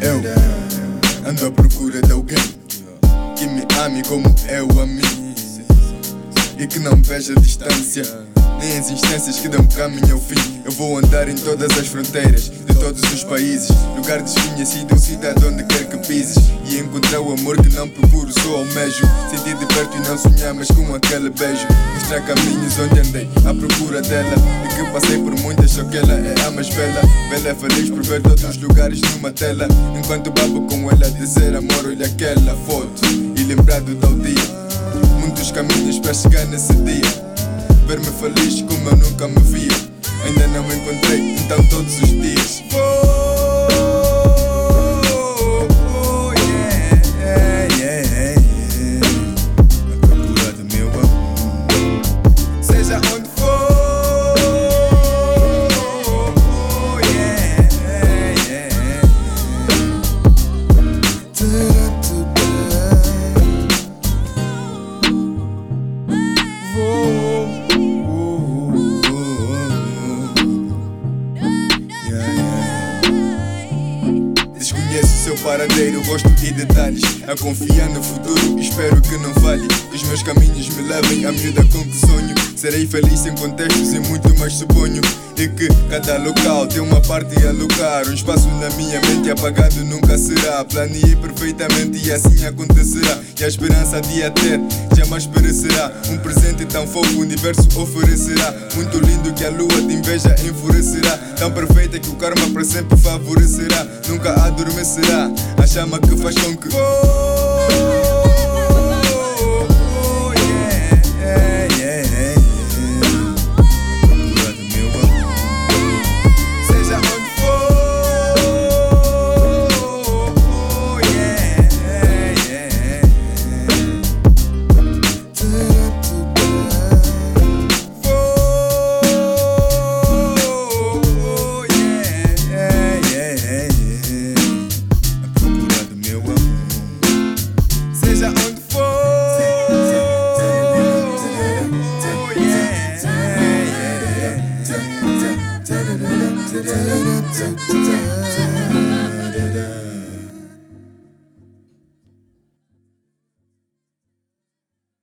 Eu ando à procura de alguém que me ame como eu a mim e que não veja distância nem as instâncias que dão caminho ao fim. Eu vou andar em todas as fronteiras de todos os países, lugar desconhecido, cidade onde quer que pises. E encontrar o amor que não procuro, só almejo. Sentir de perto e não sonhar, mas com aquele beijo. Mostrar caminhos onde andei, à procura dela. E que passei por muitas, só que ela é a mais bela. Bela é feliz por ver todos os lugares numa tela. Enquanto babo com ela, dizer amor, olha aquela foto. E lembrar do dia. Muitos caminhos para chegar nesse dia. Ver-me feliz como eu nunca me via. Ainda não me encontrei, então todos os dias. Oh, yes. Seu paradeiro, rosto e detalhes. A confiar no futuro, espero que não falhe. Os meus caminhos me levem à miúda com que sonho. Serei feliz sem contextos e muito mais suponho. E que cada local tem uma parte a alocar. Um espaço na minha mente apagado nunca será. Planeei perfeitamente e assim acontecerá. E a esperança de a ter jamais perecerá. Um presente tão fofo o universo oferecerá. Muito lindo que a lua de inveja enfurecerá. Tão perfeita que o karma para sempre favorecerá. Nunca adormecerá. A chama que faz com que. da, da, da.